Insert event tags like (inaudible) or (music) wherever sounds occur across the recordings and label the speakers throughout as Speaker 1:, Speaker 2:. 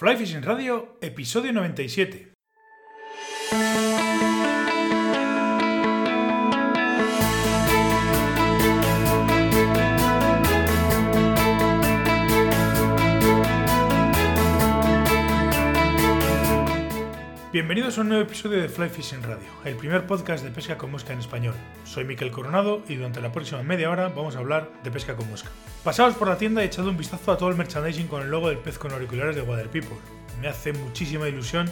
Speaker 1: Fly Fishing Radio, episodio 97. Bienvenidos a un nuevo episodio de Fly Fishing Radio, el primer podcast de pesca con mosca en español. Soy Miquel Coronado y durante la próxima media hora vamos a hablar de pesca con mosca. Pasaos por la tienda y echad un vistazo a todo el merchandising con el logo del pez con auriculares de Water People. Me hace muchísima ilusión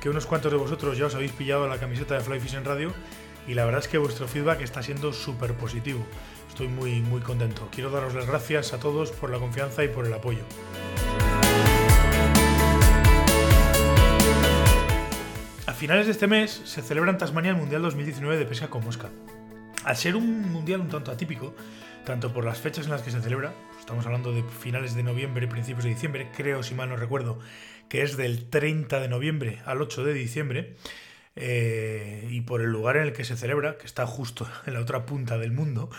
Speaker 1: que unos cuantos de vosotros ya os habéis pillado la camiseta de Fly Fishing Radio y la verdad es que vuestro feedback está siendo súper positivo. Estoy muy muy contento. Quiero daros las gracias a todos por la confianza y por el apoyo. Finales de este mes se celebra en Tasmania el Mundial 2019 de Pesca con Mosca. Al ser un mundial un tanto atípico, tanto por las fechas en las que se celebra, estamos hablando de finales de noviembre, principios de diciembre, creo, si mal no recuerdo, que es del 30 de noviembre al 8 de diciembre, eh, y por el lugar en el que se celebra, que está justo en la otra punta del mundo,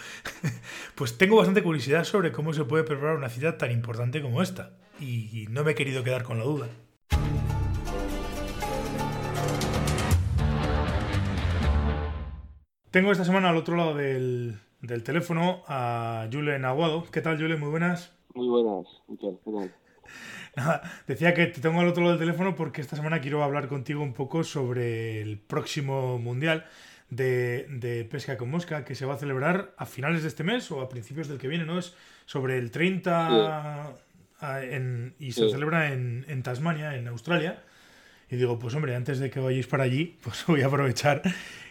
Speaker 1: (laughs) pues tengo bastante curiosidad sobre cómo se puede preparar una cita tan importante como esta, y no me he querido quedar con la duda. Tengo esta semana al otro lado del, del teléfono a Julen Aguado. ¿Qué tal, Julen? Muy buenas.
Speaker 2: Muy buenas, Miquel. ¿Qué tal?
Speaker 1: Nada, decía que te tengo al otro lado del teléfono porque esta semana quiero hablar contigo un poco sobre el próximo mundial de, de, pesca con mosca que se va a celebrar a finales de este mes o a principios del que viene, ¿no? Es sobre el 30 a, en, y se
Speaker 2: Sí.
Speaker 1: celebra en, en Tasmania, en Australia. Y digo, pues hombre, antes de que vayáis para allí, (laughs) pues voy a aprovechar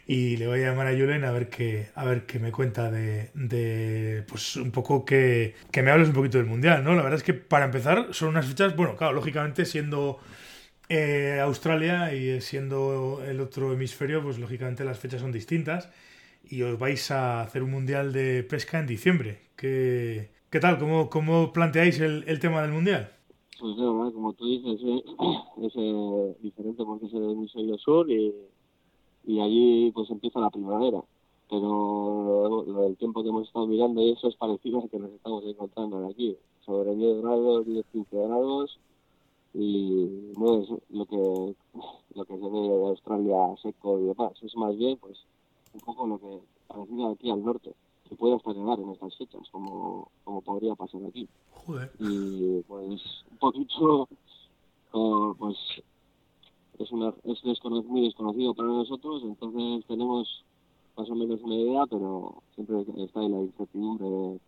Speaker 1: y le voy a llamar a Julen a ver qué, a ver qué me cuenta de, de, pues un poco que, que me hables un poquito del Mundial, ¿no? La verdad es que para empezar son unas fechas, bueno, claro, lógicamente siendo eh, Australia y siendo el otro hemisferio, pues lógicamente las fechas son distintas y os vais a hacer un Mundial de pesca en diciembre. ¿Qué, qué tal? ¿Cómo, cómo planteáis el, el tema del Mundial?
Speaker 2: Pues ¿eh? como tú dices, eh, (clears throat) es eh, diferente porque es el hemisferio sur y, y allí pues empieza la primavera. Pero lo del tiempo que hemos estado mirando y eso es parecido al que nos estamos encontrando aquí. Sobre 10 grados, 10, 15 grados y no es lo que lo que se ve de Australia seco y demás. Es más bien pues un poco lo que parecido aquí al norte, que puede hasta nevar en estas fechas, como, como podría pasar aquí.
Speaker 1: Joder.
Speaker 2: y pues un poquito oh, pues es una es descono- muy desconocido para nosotros entonces tenemos más o menos una idea pero siempre está en la incertidumbre de-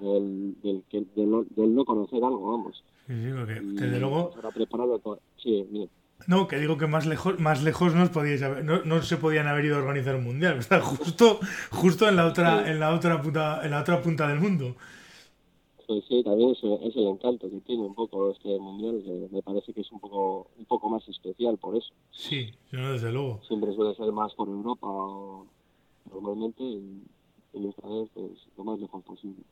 Speaker 2: del, del, del, no- del no conocer algo vamos
Speaker 1: Sí, sí, porque
Speaker 2: y
Speaker 1: desde luego...
Speaker 2: para prepararlo todo sí bien
Speaker 1: No, que digo que más lejos, más lejos no os podíais haber, no, no se podían haber ido a organizar un mundial, (laughs) está justo, justo en la otra, en la otra punta, en la otra punta del mundo.
Speaker 2: pues sí también es, es el encanto que tiene un poco este mundial que me parece que es un poco un poco más especial por eso
Speaker 1: Sí, no, desde luego.
Speaker 2: siempre suele ser más por Europa normalmente y, y esta vez pues lo más lejos posible.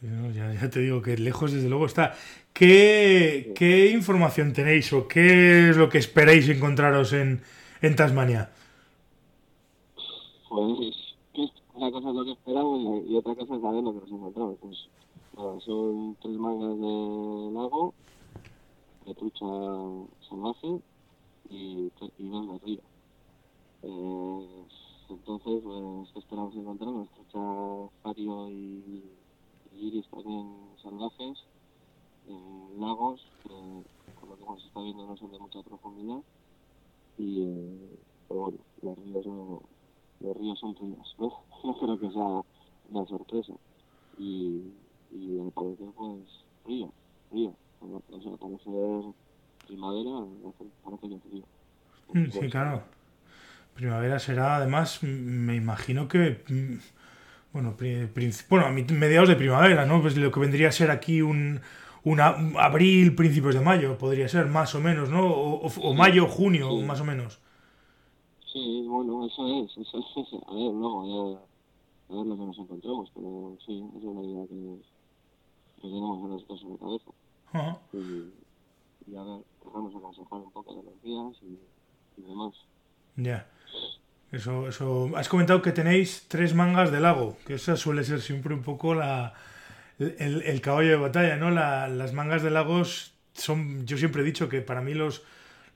Speaker 1: No, ya, te digo que lejos desde luego está. ¿Qué, qué información tenéis o qué es lo que esperáis encontraros en, en Tasmania?
Speaker 2: Pues una cosa es lo que esperamos y, otra cosa es saber lo que nos encontramos. Pues son tres mangas de lago, de trucha salvaje y, y dos de río. Eh, entonces, pues, ¿qué esperamos encontrar? Trucha fario y iris también salvajes en lagos que, por lo que hemos estado viendo, no son de mucha profundidad. Y, eh, bueno, los ríos los ríos son ríos, (laughs) ¿no? Creo que sea una sorpresa. Y, y al pues, río, río. O sea, parecer primavera, parece que frío.
Speaker 1: Mm, Sí, claro. Primavera será, además, me imagino que, mm, bueno, bueno, a mediados de primavera, ¿no? Pues lo que vendría a ser aquí un, un abril, principios de mayo, podría ser, más o menos, ¿no? O, mayo, junio,
Speaker 2: Sí.
Speaker 1: más o menos.
Speaker 2: Sí, bueno, eso es, eso es. A ver, luego, ya, a ver lo que nos encontramos, pero sí, es una idea que, que tenemos a en la cabeza.
Speaker 1: Ajá.
Speaker 2: Y, y a ver, tratamos de aconsejar un poco de los días y, y demás.
Speaker 1: Ya. Eso, eso. Has comentado que tenéis tres mangas de lago, que esa suele ser siempre un poco la, el, el caballo de batalla, ¿no? La- las mangas de lagos son, yo siempre he dicho que para mí los,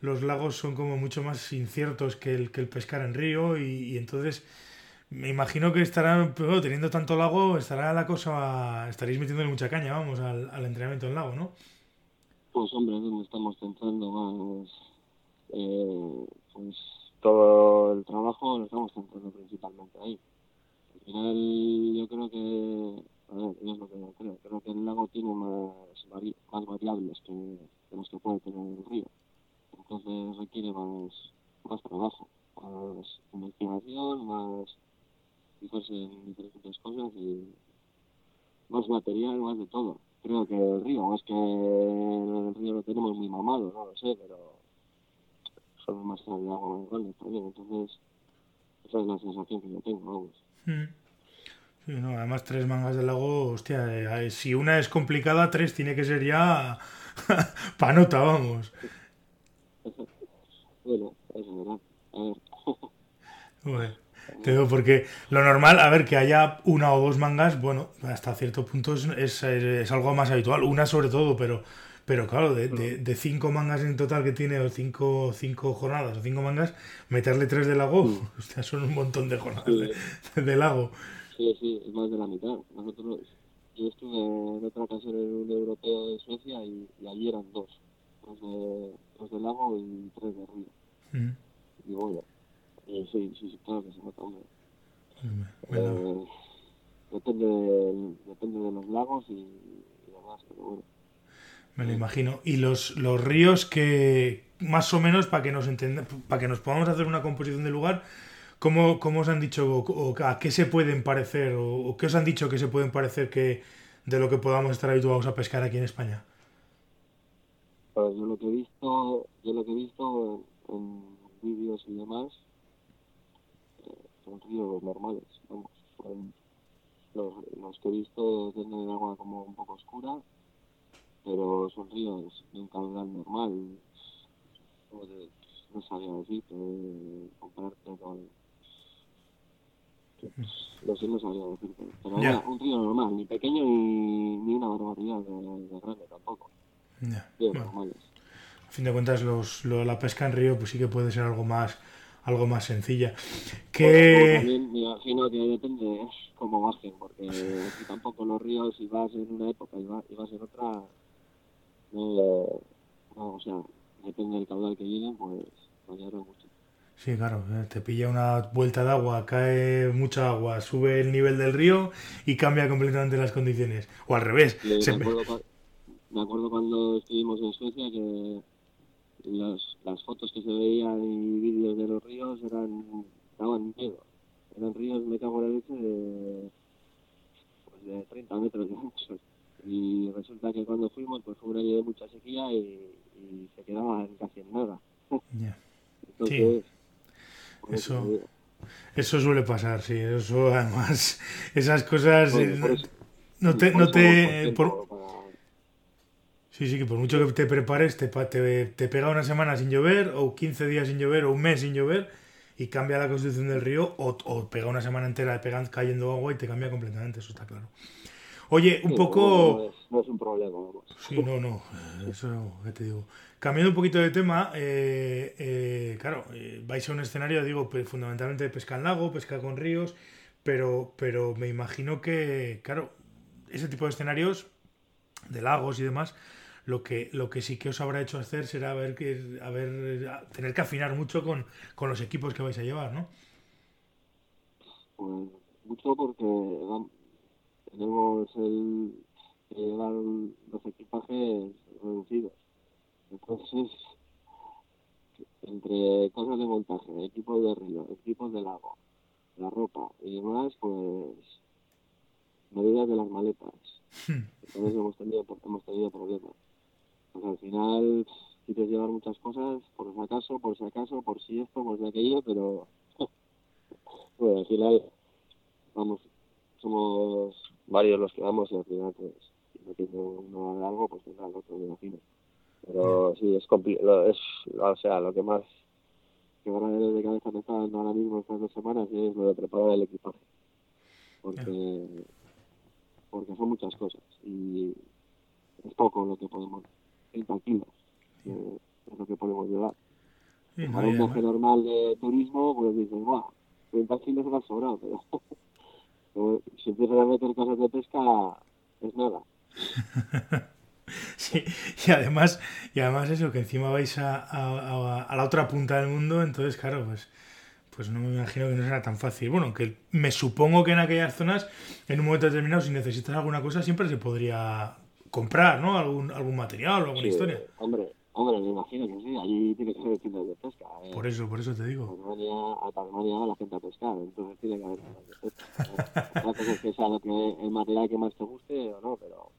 Speaker 1: los lagos son como mucho más inciertos que el, que el pescar en río y, entonces me imagino que estarán, teniendo tanto lago, estará la cosa, estaréis metiéndole mucha caña, vamos, al, al entrenamiento en lago, ¿no?
Speaker 2: Pues hombre, estamos centrando más, eh, pues todo el trabajo lo estamos centrando principalmente ahí. Al final yo creo que a ver, es lo que yo creo. Creo que el lago tiene más, más variables que, que los que puede tener el río. Entonces requiere más, más trabajo, más investigación, más fijarse en diferentes cosas y más material, más de todo. Creo que el río, es que el río lo tenemos muy mamado, no lo sé, pero son más de agua más grandes también. Entonces, esa es la sensación que yo tengo, vamos.
Speaker 1: Mm además, tres mangas del lago, hostia, eh, si una es complicada, tres tiene que ser ya (laughs) panota, vamos. (laughs)
Speaker 2: Bueno, es verdad. A
Speaker 1: ver. (laughs) te digo, porque lo normal, a ver, que haya una o dos mangas, bueno, hasta cierto punto es, es, algo más habitual, una sobre todo, pero pero claro, de, de, cinco mangas en total que tiene, o cinco, cinco jornadas, o cinco mangas, meterle tres de lago, (laughs) hostia, son un montón de jornadas de lago.
Speaker 2: Sí, sí, es más de la mitad. Nosotros, yo estuve en otra ocasión en un europeo de Suecia y, allí eran dos. Dos de, dos de lago y tres de río. Mm. Y bueno, y sí, sí, sí, claro que se nota, hombre. Eh, depende, de, depende de los lagos y, y demás, pero bueno.
Speaker 1: Me lo imagino. Y los, los ríos que, más o menos, para que nos entienda, para que nos podamos hacer una composición del lugar, ¿Cómo, ¿Cómo, os han dicho o, a qué se pueden parecer o, qué os han dicho que se pueden parecer que de lo que podamos estar habituados a pescar aquí en España?
Speaker 2: Pues yo lo que he visto, yo lo que he visto en, vídeos y demás eh, son ríos normales, vamos, los, los, que he visto tienen agua como un poco oscura, pero son ríos de un caudal normal, no sabía decir, compararte con lo sé, no sabía decirte. Pero yeah. un río normal, ni pequeño ni, ni una barbaridad de, de grande tampoco.
Speaker 1: Yeah. Bueno, a fin de cuentas, los, lo, la pesca en río pues sí que puede ser algo más algo más sencilla. Que...
Speaker 2: También me imagino que depende cómo bajen, porque si tampoco los ríos, si vas en una época y vas en otra, o sea, depende del caudal que lleguen, pues variará mucho.
Speaker 1: Sí, claro, eh, te pilla una vuelta de agua, cae mucha agua, sube el nivel del río y cambia completamente las condiciones. O al revés.
Speaker 2: me, acuerdo, cuando estuvimos en Suecia que las fotos que se veían y vídeos de los ríos eran daban miedo. Eran ríos, me cago en la leche, de, pues de 30 metros de ancho. Y resulta que cuando fuimos, pues fue un año de mucha sequía y, se quedaban casi en nada. (laughs)
Speaker 1: Entonces, eso, eso suele pasar, sí. Eso además, (laughs) esas cosas no te, no te Sí, sí, que por mucho que te prepares, te, te, te, pega una semana sin llover, o 15 días sin llover, o un mes sin llover, y cambia la constitución del río, o, o pega una semana entera pegan, cayendo agua y te cambia completamente, eso está claro. Oye, un poco...
Speaker 2: No es, un problema,
Speaker 1: Sí, no, no, eso que te digo. Cambiando un poquito de tema, eh, eh, claro, eh, vais a un escenario, digo, fundamentalmente de pesca en lago, pesca con ríos, pero, pero me imagino que, claro, ese tipo de escenarios, de lagos y demás, lo que, lo que sí que os habrá hecho hacer será ver que, a ver, tener que afinar mucho con, con los equipos que vais a llevar, ¿no?
Speaker 2: Pues mucho porque tenemos el, llevar los equipajes reducidos entonces, entre cosas de montaje, equipos de río, equipos de lago, la ropa y demás, pues medidas de las maletas. Hmm. Entonces hemos tenido, hemos tenido problemas. Pues al final quieres llevar muchas cosas, por si acaso, por si acaso, por si esto, por si aquello, pero (laughs) bueno, al final, vamos, somos varios los que vamos y al final, pues, si no tiene uno algo, pues tendrá el otro, me imagino. Pero sí, es complicado. Es, o sea, lo que más que van a ver de cabeza me está dando ahora mismo estas dos semanas es lo de preparar el equipaje. Porque, porque son muchas cosas y es poco lo que podemos 30 kilos, que es lo que podemos llevar.
Speaker 1: Sí,
Speaker 2: Para un viaje normal de turismo, pues dices, guau, 30 kilos me ha sobrado, pero si empiezas a meter cosas de pesca, es nada. (laughs)
Speaker 1: Sí, y además, y además eso, que encima vais a, a- a- a la otra punta del mundo, entonces claro, pues, pues no me imagino que no será tan fácil. Bueno, que me supongo que en aquellas zonas, en un momento determinado, si necesitas alguna cosa, siempre se podría comprar, ¿no? Algún, algún material o alguna
Speaker 2: Sí,
Speaker 1: historia.
Speaker 2: Hombre, hombre, me imagino que sí, allí tiene que haber tiendas de pesca. eh.
Speaker 1: Por eso, por eso te digo.
Speaker 2: A Tasmania va la gente a pescar, entonces tiene que haber tiendas de pesca. Otra (laughs) cosa es que sea lo que, el material que más te guste o no, pero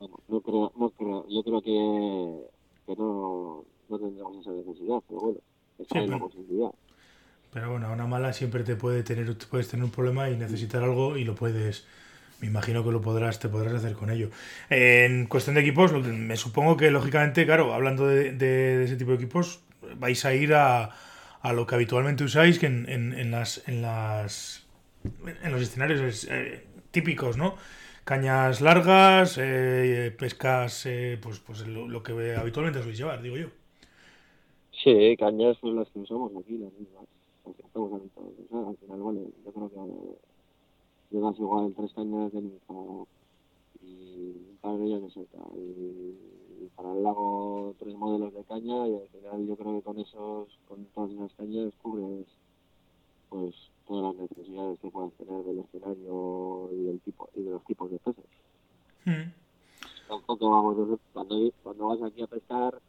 Speaker 2: vamos, no creo, no creo, yo creo que, que no, no tendremos esa necesidad, pero bueno, está
Speaker 1: Sí,
Speaker 2: la
Speaker 1: pero-
Speaker 2: posibilidad.
Speaker 1: Pero bueno, a una mala siempre te puede tener, te puedes tener un problema y necesitar algo y lo puedes, me imagino que lo podrás, te podrás hacer con ello. En cuestión de equipos, me supongo que lógicamente, claro, hablando de, de- de ese tipo de equipos, vais a ir a, a lo que habitualmente usáis, que en, en- en las, en las en los escenarios eh, típicos, ¿no? Cañas largas, eh, pescas, eh, pues, pues lo, que habitualmente sois llevar, digo yo.
Speaker 2: Sí, cañas son las que usamos aquí, las mismas, estamos. Al final, bueno, yo creo que llevas igual tres cañas de ninfa y un par de ellas de. Y, para el lago tres modelos de caña y al final yo creo que con esos, con todas esas cañas cubres pues todas las necesidades que puedas tener del escenario y del tipo y de los tipos de peces.
Speaker 1: Mm.
Speaker 2: Tampoco vamos, cuando, cuando vas aquí a pescar,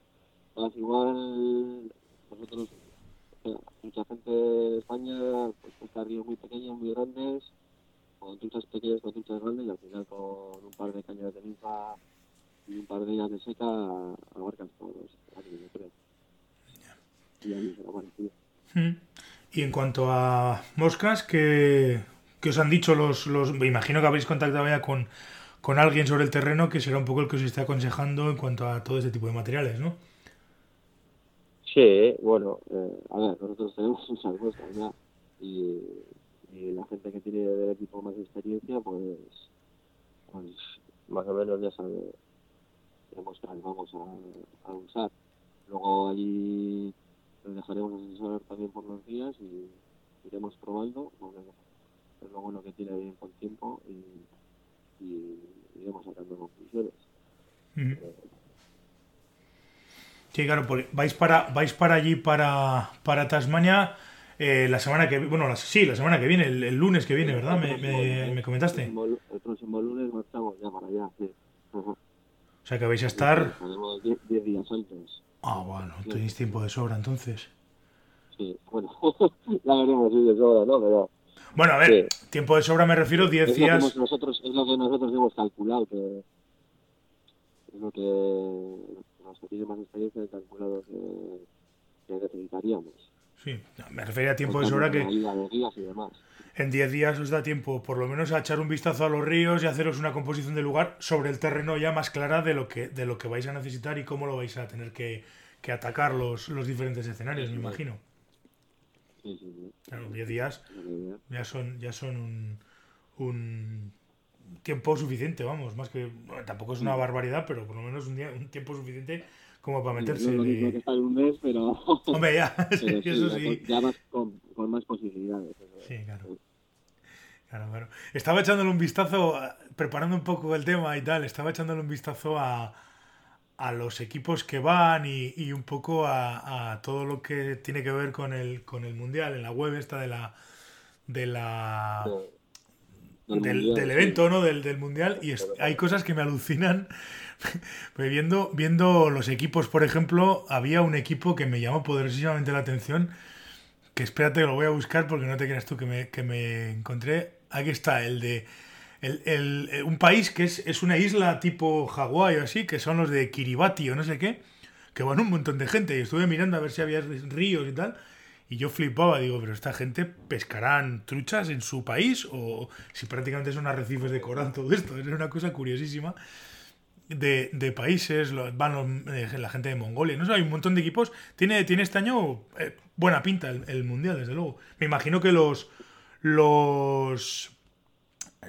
Speaker 2: vas igual, nosotros, o sea, mucha gente de España, pues pesca ríos muy pequeños, muy grandes, con truchas pequeñas, con truchas grandes, y al final con un par de cañas de ninfa y un par de ellas de seca, abarcas todos yo creo. Y a mí será parecido.
Speaker 1: Mm. Y en cuanto a moscas, ¿qué, qué os han dicho los, los... Me imagino que habéis contactado ya con, con alguien sobre el terreno que será un poco el que os esté aconsejando en cuanto a todo ese tipo de materiales, ¿no?
Speaker 2: Sí, bueno, eh, a ver, nosotros tenemos (laughs) muchas moscas ya y, y la gente que tiene del equipo más experiencia, pues, pues más o menos ya sabe qué moscas vamos a, usar. Luego allí nos dejaremos asesorar también por los días y iremos probando, porque es lo bueno que tiene bien con tiempo y, y iremos sacando conclusiones.
Speaker 1: Mm. Sí, claro, porque vais para, vais para allí, para, para Tasmania, eh, la semana que bueno, la- sí, la semana que viene, el, el lunes que viene, ¿verdad? Me, me- me comentaste.
Speaker 2: El próximo, lunes marchamos ya para allá, sí. Ajá.
Speaker 1: O sea que vais a estar...
Speaker 2: Estaremos 10 10 días antes.
Speaker 1: Ah, bueno, tenéis tiempo de sobra entonces.
Speaker 2: Sí, bueno, (laughs) ya veremos si de sobra, ¿no? Pero
Speaker 1: Bueno, a ver, tiempo de sobra me refiero 10
Speaker 2: es lo, que hemos
Speaker 1: días.
Speaker 2: nosotros, es lo que nosotros hemos calculado, que es lo que los que tienen más experiencia han calculado que, que necesitaríamos.
Speaker 1: Sí, me refería a tiempo de
Speaker 2: Por
Speaker 1: sobra que en 10 días os da tiempo por lo menos a echar un vistazo a los ríos y haceros una composición de lugar sobre el terreno ya más clara de lo que, de lo que vais a necesitar y cómo lo vais a tener que, que atacar los, los diferentes escenarios, me imagino.
Speaker 2: Sí, sí, sí.
Speaker 1: Claro, 10 días ya son, ya son un, un tiempo suficiente, vamos, más que bueno, tampoco es una barbaridad, pero por lo menos un, día, un tiempo suficiente como para meterse.
Speaker 2: No que
Speaker 1: de-
Speaker 2: estar un mes, pero, (laughs)
Speaker 1: Hombre, ya, (laughs)
Speaker 2: pero sí,
Speaker 1: eso sí.
Speaker 2: ya más con, con más posibilidades. eso.
Speaker 1: Sí, claro. Claro, claro. Estaba echándole un vistazo, a- preparando un poco el tema y tal, estaba echándole un vistazo a, a los equipos que van y, y un poco a, a todo lo que tiene que ver con el, con el mundial, en la web esta de la de la
Speaker 2: Del
Speaker 1: del,
Speaker 2: mundial,
Speaker 1: del
Speaker 2: sí.
Speaker 1: evento, ¿no? Del, del mundial y es- hay cosas que me alucinan. (laughs) Pues viendo, viendo los equipos, por ejemplo, había un equipo que me llamó poderosísimamente la atención, que espérate, lo voy a buscar porque no te creas tú que me, que me encontré. Aquí está, el de el, el- eh, un país que es, es una isla tipo Hawái o así, que son los de Kiribati o no sé qué, que van un montón de gente y estuve mirando a ver si había ríos y tal. Y yo flipaba, digo, pero esta gente pescarán truchas en su país o si prácticamente son arrecifes de coral (laughs) todo esto. Es una cosa curiosísima. De, países, van eh, la gente de Mongolia, no sé, hay un montón de equipos. Tiene, tiene este año eh, buena pinta el, el mundial, desde luego. Me imagino que los los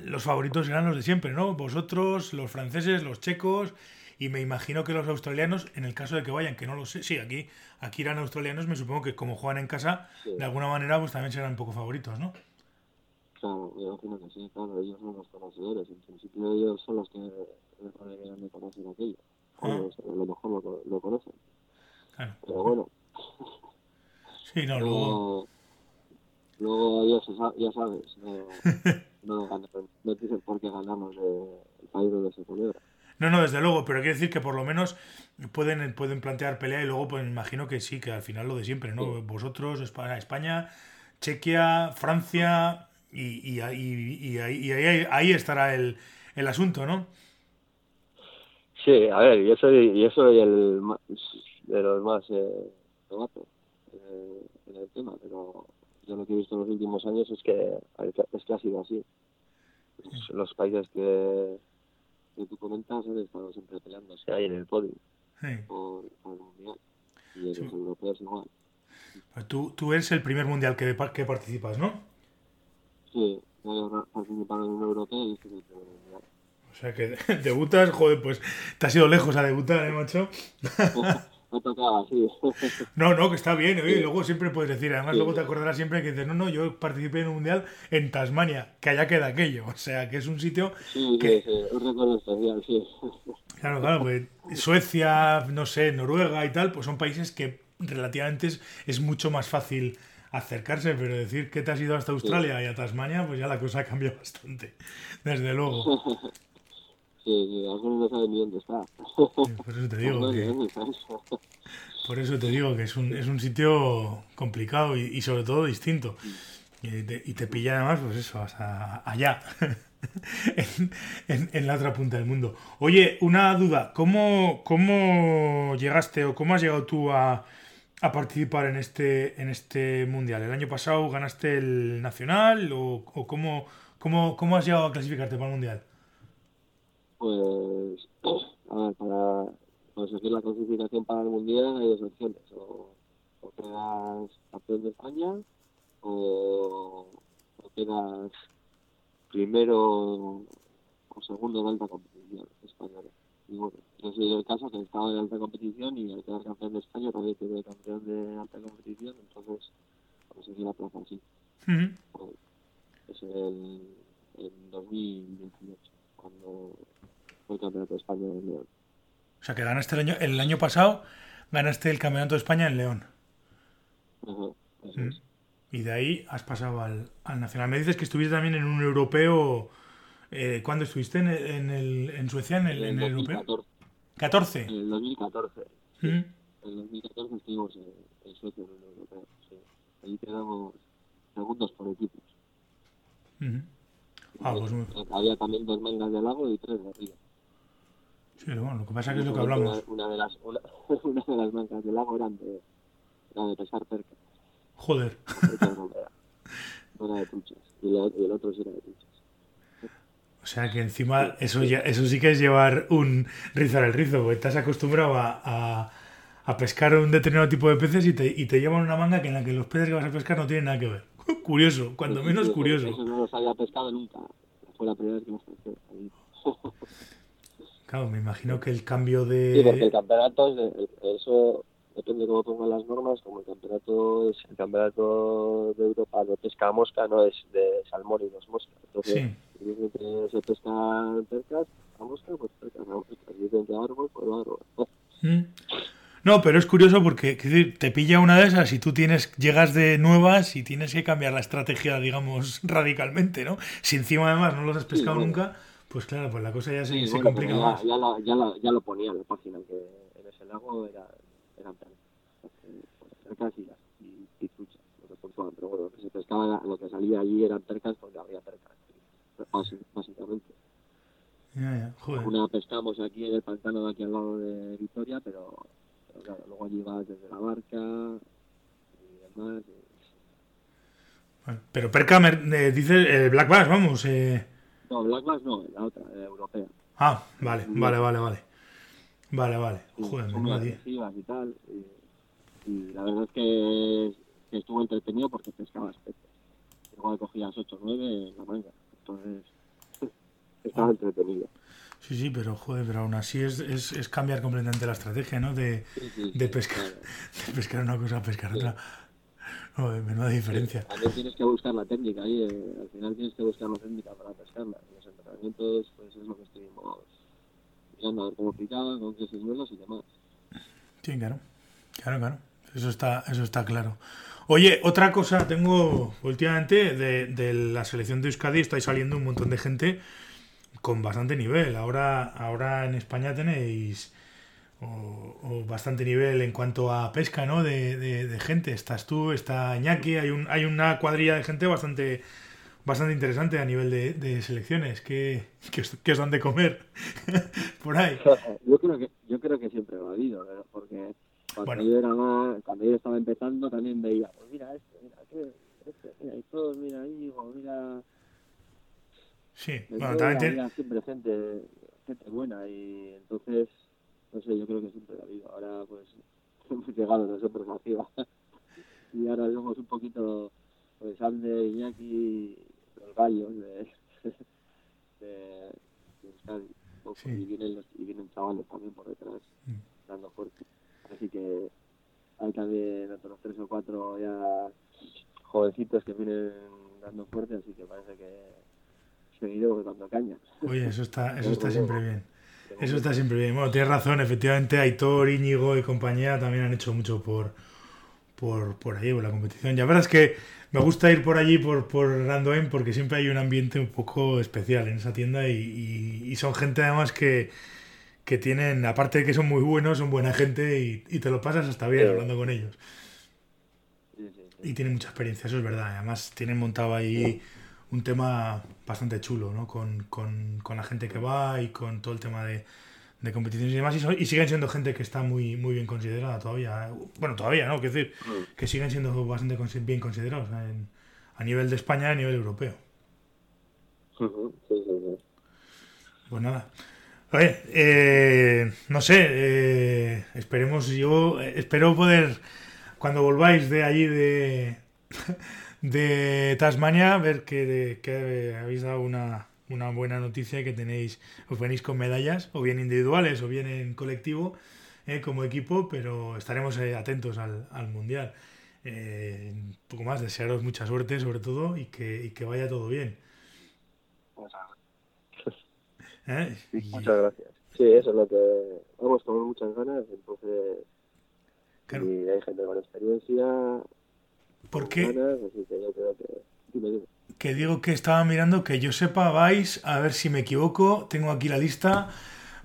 Speaker 1: los favoritos serán los de siempre, ¿no? Vosotros, los franceses, los checos y me imagino que los australianos, en el caso de que vayan, que no lo sé, sí, aquí, aquí irán australianos, me supongo que como juegan en casa,
Speaker 2: Sí.
Speaker 1: de alguna manera pues también serán un poco favoritos, ¿no?
Speaker 2: Claro, yo imagino que sí, claro, ellos son los conocedores. En principio ellos son los que de conocer aquello.
Speaker 1: Ah.
Speaker 2: A lo mejor lo, co- lo conocen.
Speaker 1: Claro.
Speaker 2: Pero bueno,
Speaker 1: Sí, no, luego...
Speaker 2: luego, luego ya, se sa- ya sabes, no, (laughs) no, no dicen por qué ganamos del país donde se celebra.
Speaker 1: No, no, desde luego, pero quiero decir que por lo menos pueden, pueden plantear pelea y luego pues imagino que sí, que al final lo de siempre, ¿no?
Speaker 2: Sí.
Speaker 1: Vosotros, España, España, Chequia, Francia y, y, ahí- y ahí, y ahí, ahí estará el, el asunto, ¿no?
Speaker 2: Sí, a ver, yo soy, yo soy el más, de los más eh, novatos eh, en el tema, pero yo lo que he visto en los últimos años es que es que ha sido así. Pues Los países que, que tú comentas han estado siempre peleándose ahí en el podio
Speaker 1: Sí.
Speaker 2: por, por el mundial y en
Speaker 1: Sí.
Speaker 2: los europeos igual.
Speaker 1: Pues tú, tú eres el primer mundial que, que participas, ¿no?
Speaker 2: Sí, yo he participado en un europeo y este es el primer mundial.
Speaker 1: O sea que (laughs) debutas, joder, pues te has ido lejos a debutar, ¿eh, macho? (laughs)
Speaker 2: Así. (laughs)
Speaker 1: No, no, que está bien, oye, y luego siempre puedes decir, además
Speaker 2: Sí.
Speaker 1: luego te acordarás siempre que dices, no, no, yo participé en un mundial en Tasmania, que allá queda aquello, (laughs) o sea, que es un sitio
Speaker 2: sí, un recuerdo especial, sí. (laughs)
Speaker 1: Claro, claro, pues Suecia, no sé, Noruega y tal, pues son países que relativamente es, es mucho más fácil acercarse, pero decir que te has ido hasta Australia y a Tasmania, pues ya la cosa cambia bastante, desde luego.
Speaker 2: Sí, sí, algunos no saben ni dónde está.
Speaker 1: Por eso te (laughs) digo que, por eso te digo que es un, es un sitio complicado y, y sobre todo distinto. Y te, y te pilla además, pues eso, hasta allá, (laughs) en, en- en la otra punta del mundo. Oye, una duda, ¿cómo, cómo llegaste o cómo has llegado tú a, a participar en este, en este mundial? ¿El año pasado ganaste el nacional o, o cómo, cómo, cómo has llegado a clasificarte para el mundial?
Speaker 2: Pues, (clears throat) a ver, para conseguir la clasificación para el mundial hay dos opciones. O, o quedas campeón de España o, o quedas primero o segundo en alta competición española. Y bueno, yo soy el caso que estaba en alta competición y al quedar campeón de España también quedé campeón de alta competición, entonces conseguí la plaza así.
Speaker 1: Ujú.
Speaker 2: Es el, en 2018, cuando fue el campeonato de España en León.
Speaker 1: O sea, que ganaste el año, el año pasado, ganaste el Campeonato de España en León.
Speaker 2: Ajá, eso
Speaker 1: Mm.
Speaker 2: es.
Speaker 1: Y de ahí has pasado al, al Nacional. Me dices que estuviste también en un europeo. Eh, ¿Cuándo estuviste? ¿En, el- en, el- en Suecia? ¿En el,
Speaker 2: En
Speaker 1: en
Speaker 2: el
Speaker 1: el europeo?
Speaker 2: 2014.
Speaker 1: 14.
Speaker 2: En el 2014.
Speaker 1: Mm.
Speaker 2: En el 2014 estuvimos en, en Suecia en el europeo. Sí. Ahí quedamos segundos por equipos.
Speaker 1: Ah, pues
Speaker 2: Había también dos mangas de lago y tres de río.
Speaker 1: Sí, bueno, lo que pasa es que es lo que hablamos.
Speaker 2: Una, de las, una, una de las mangas (laughs) de lago eran de, era de pescar perca.
Speaker 1: Joder.
Speaker 2: era, (laughs) de truchas. Y, la- y el otro sí era de truchas.
Speaker 1: O sea que encima eso ya eso sí que es llevar un rizar el rizo, porque estás acostumbrado a, a- a pescar un determinado tipo de peces y te, y te llevan una manga que en la que los peces que vas a pescar no tienen nada que ver. (laughs) Curioso, cuando menos curioso.
Speaker 2: Eso no los había pescado nunca. Fue la primera vez que los pesqué.
Speaker 1: Claro, me imagino que el cambio
Speaker 2: Sí, porque el
Speaker 1: de...
Speaker 2: campeonato, es de- eso depende de cómo pongan las normas, como el campeonato es el campeonato de Europa de pesca a mosca, no es de salmón y dos moscas. Entonces,
Speaker 1: Sí.
Speaker 2: si dicen que se pescan percas a mosca, pues percas a mosca. Si dicen que árbol, pues árbol.
Speaker 1: ¿Mm? No, pero es curioso porque decir, te pilla una de esas y tú tienes, llegas de nuevas y tienes que cambiar la estrategia, digamos, (laughs) radicalmente, ¿no? Si encima además no los has pescado nunca, pues claro, pues la cosa ya se,
Speaker 2: Sí,
Speaker 1: se
Speaker 2: bueno,
Speaker 1: complica
Speaker 2: pero
Speaker 1: más.
Speaker 2: ya, ya, lo, ya, lo, ya lo ponía en la página, que en ese lago era, eran percas y, y, y truchas, lo que puntuaban. Pero bueno, lo que se pescaba, lo que salía allí eran percas porque había percas. basi- Básicamente.
Speaker 1: Ya, ya, joder.
Speaker 2: Una pescamos aquí en el pantano de aquí al lado de Vitoria, pero, pero claro, luego allí vas desde la barca y demás. y-
Speaker 1: Bueno, pero Perca eh, dice eh, Black Bass, vamos. eh.
Speaker 2: No, Black Bass no, la otra, la europea.
Speaker 1: Ah, vale, vale, vale, vale. Vale, vale. Joder,
Speaker 2: son muy agresivas y tal. Y, y la verdad es que, que estuvo entretenido porque pescabas peces. Igual cogías 8 o 9 en la manga. Entonces, (laughs) estaba
Speaker 1: Ah.
Speaker 2: entretenido.
Speaker 1: Sí, sí, pero joder, pero aún así es, es, es cambiar completamente la estrategia, ¿no? De,
Speaker 2: Sí, sí,
Speaker 1: de pescar,
Speaker 2: claro. (laughs)
Speaker 1: de pescar una cosa a pescar otra. No, menuda diferencia.
Speaker 2: También tienes que buscar la técnica ahí, eh, al final tienes que buscar la técnica para pescarla. Los entrenamientos, pues es lo que estuvimos mirando a ver cómo picaba, con qué señuelos y demás.
Speaker 1: Sí, claro. Claro, claro. Eso está, eso está claro. Oye, otra cosa, tengo últimamente de, de la selección de Euskadi está saliendo un montón de gente con bastante nivel. Ahora, ahora en España tenéis o, o bastante nivel en cuanto a pesca, ¿no? De, de- de gente. Estás tú, está Iñaki, hay un, hay una cuadrilla de gente bastante bastante interesante a nivel de, de selecciones. ¿Qué, qué, os- qué os dan de comer (laughs) por ahí?
Speaker 2: yo creo que yo creo que siempre lo ha habido, ¿verdad? porque cuando
Speaker 1: Bueno.
Speaker 2: yo era más, cuando yo estaba empezando también veía, pues mira este, mira este, mira y todos, mira mira
Speaker 1: Sí, bueno,
Speaker 2: todo,
Speaker 1: también
Speaker 2: había siempre gente, gente buena y entonces, no sé, yo creo que siempre lo ha habido. Ahora pues (laughs) hemos llegado nosotros (laughs) arriba y ahora somos un poquito, pues Ander, Iñaki, los gallos de, (laughs) de, de Euskadi.
Speaker 1: Sí.
Speaker 2: Y, vienen los, y vienen chavales también por detrás
Speaker 1: Mm.
Speaker 2: dando fuerte. Así que hay también otros tres o cuatro ya jovencitos que vienen dando fuerte, así que parece que seguiremos dando caña.
Speaker 1: Oye, eso está, eso está siempre bien. Eso está siempre bien. Bueno, tienes razón, efectivamente, Aitor, Íñigo y compañía también han hecho mucho por, por, por allí, por la competición. Ya verás que me gusta ir por allí, por, por Randoem, porque siempre hay un ambiente un poco especial en esa tienda y, y- y son gente además que, que tienen, aparte de que son muy buenos, son buena gente y, y te lo pasas hasta bien
Speaker 2: Sí.
Speaker 1: hablando con ellos. Y tienen mucha experiencia, eso es verdad. Además, tienen montado ahí un tema bastante chulo, ¿no? Con, con- con la gente que va y con todo el tema de, de competiciones y demás. Y, son- y siguen siendo gente que está muy, muy bien considerada todavía. Bueno, todavía, ¿no? Quiero decir,
Speaker 2: Mm.
Speaker 1: que siguen siendo bastante bien considerados en- a nivel de España y a nivel europeo.
Speaker 2: Ujú, sí, sí, sí.
Speaker 1: Pues nada. Oye, eh, no sé, eh, esperemos, yo eh, espero poder, cuando volváis de allí de, de Tasmania, ver que, que habéis dado una, una buena noticia y que tenéis, os venís con medallas, o bien individuales o bien en colectivo, eh, como equipo, pero estaremos eh, atentos al, al Mundial. Eh, un poco más, desearos mucha suerte sobre todo y que, y que vaya todo bien. (laughs) ¿eh? Y-
Speaker 2: Muchas gracias. Sí, eso es lo que vamos con muchas ganas, entonces
Speaker 1: Claro.
Speaker 2: y hay gente con experiencia,
Speaker 1: Porque
Speaker 2: así que yo creo que dime, dime.
Speaker 1: que digo que estaba mirando, que yo sepa, vais, a ver si me equivoco, tengo aquí la lista.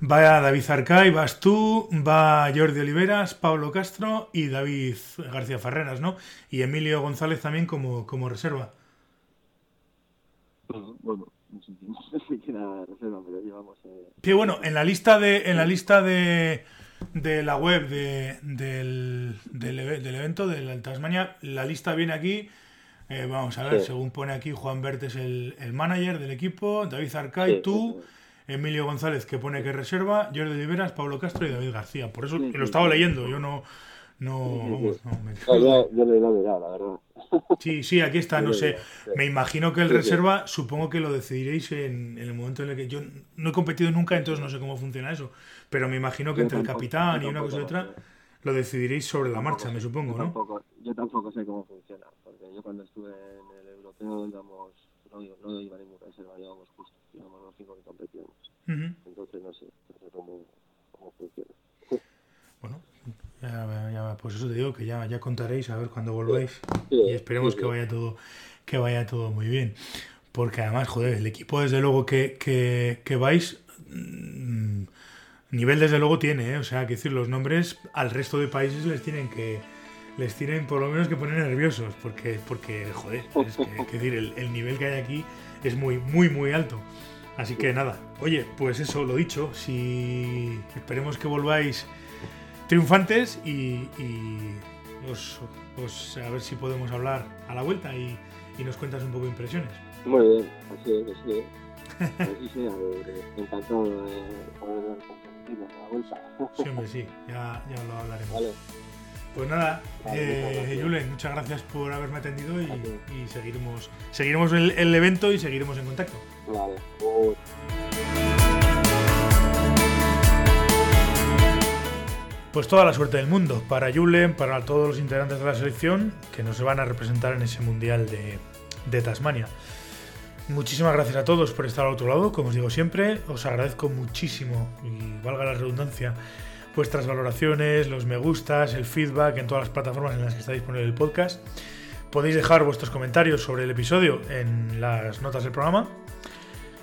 Speaker 1: Va David Arcay, vas tú, va Jordi Oliveras, Pablo Castro y David García Ferreras, ¿no? Y Emilio González también como, como reserva.
Speaker 2: Bueno, no sé si (laughs) reserva, pero llevamos eh,
Speaker 1: Sí, bueno, en la lista de, en la lista de, de la web de- del, del, del evento del Tasmania, la lista viene aquí. Eh, vamos a ver,
Speaker 2: Sí.
Speaker 1: según pone aquí, Juan Bert es el, el manager del equipo, David Arcay,
Speaker 2: sí,
Speaker 1: tú,
Speaker 2: sí,
Speaker 1: Emilio González que pone que reserva, Jordi Oliveras, Pablo Castro y David García. Por eso lo estaba leyendo, yo no... No, vamos, no, me-
Speaker 2: No, yo, yo le he mirado, la verdad. (laughs)
Speaker 1: Sí, sí, aquí está, no sé. Me imagino que el
Speaker 2: Sí, sí.
Speaker 1: reserva, supongo que lo decidiréis en, en el momento en el que yo no he competido nunca, entonces no sé cómo funciona eso. Pero me imagino que
Speaker 2: Yo
Speaker 1: entre el capitán y una cosa y otra lo decidiréis sobre la marcha, me supongo,
Speaker 2: yo
Speaker 1: ¿no?
Speaker 2: Tampoco, yo tampoco sé cómo funciona, porque yo cuando estuve en el europeo íbamos, no, iba- no iba ningún reserva, íbamos justo, íbamos los cinco que competíamos.
Speaker 1: Ujú.
Speaker 2: Entonces no sé, no sé cómo, cómo funciona.
Speaker 1: Bueno, ya, ya- pues eso te digo que ya, ya contaréis a ver cuando volváis y esperemos que vaya todo que vaya todo muy bien. Porque además, joder, el equipo desde luego que, que, que vais mm, nivel desde luego tiene, ¿eh? o sea, que decir, los nombres al resto de países les tienen que les tienen por lo menos que poner nerviosos, porque porque joder, es que, que decir, el, el nivel que hay aquí es muy muy muy alto. Así que nada, oye, pues eso, lo dicho, si esperemos que volváis triunfantes y, y os, os- a ver si podemos hablar a la vuelta y, y nos cuentas un poco impresiones.
Speaker 2: Muy bien, así es, así es. (laughs) Así sea, eh, encantado de poder la vuelta.
Speaker 1: Sí, hombre, sí, ya, ya lo hablaremos.
Speaker 2: Vale,
Speaker 1: Pues nada, eh. Julen, muchas gracias por haberme atendido y, seguiremos, seguiremos el, el evento y seguiremos en contacto.
Speaker 2: vale.
Speaker 1: Pues toda la suerte del mundo para Julen, para todos los integrantes de la selección que nos van a representar en ese Mundial de, de Tasmania. Muchísimas gracias a todos por estar al otro lado, como os digo siempre, os agradezco muchísimo, y valga la redundancia, vuestras valoraciones, los me gustas, el feedback en todas las plataformas en las que está disponible el podcast. Podéis dejar vuestros comentarios sobre el episodio en las notas del programa.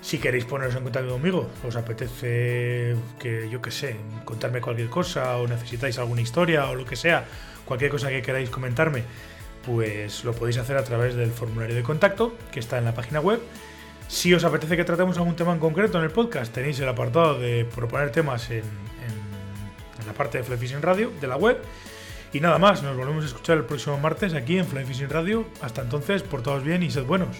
Speaker 1: Si queréis poneros en contacto conmigo, os apetece que yo que sé, contarme cualquier cosa o necesitáis alguna historia o lo que sea, cualquier cosa que queráis comentarme, pues lo podéis hacer a través del formulario de contacto que está en la página web. Si os apetece que tratemos algún tema en concreto en el podcast, tenéis el apartado de proponer temas en, en- en la parte de Fly Fishing Radio de la web. Y nada más, nos volvemos a escuchar el próximo martes aquí en Fly Fishing Radio. Hasta entonces, portaos bien y sed buenos.